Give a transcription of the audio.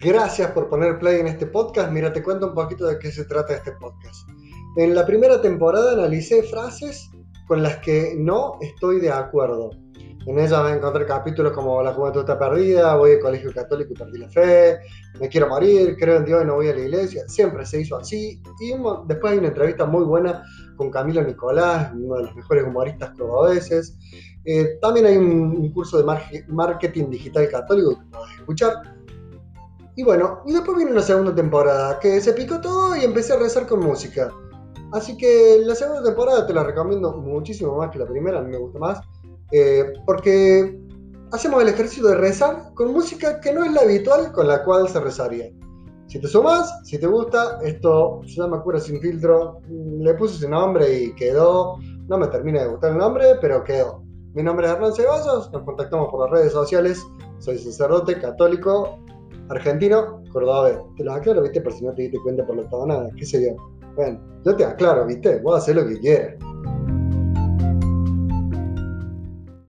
Gracias por poner play en este podcast. Mira, te cuento un poquito de qué se trata este podcast. En la primera temporada analicé frases con las que no estoy de acuerdo. En ella me encontré capítulos como La juventud está perdida, voy al colegio católico y perdí la fe, me quiero morir, creo en Dios y no voy a la iglesia. Siempre se hizo así. Y después hay una entrevista muy buena con Camilo Nicolás, uno de los mejores humoristas cordobeses. Eh, también hay un, curso de marketing digital católico que podés escuchar. Y bueno, y después viene una segunda temporada que se picó todo y empecé a rezar con música. Así que la segunda temporada te la recomiendo muchísimo más que la primera, a mí me gusta más, eh, porque hacemos el ejercicio de rezar con música que no es la habitual con la cual se rezaría. Si te sumas, si te gusta, esto se llama Cura sin filtro, le puse ese nombre y quedó, no me termina de gustar el nombre, pero quedó. Mi nombre es Hernán Ceballos, nos contactamos por las redes sociales, soy sacerdote católico argentino, cordobés. Te lo aclaro, viste, por si no te diste cuenta por la tonada, qué sé yo. Bueno, yo te aclaro, viste, vos hacer lo que quieras.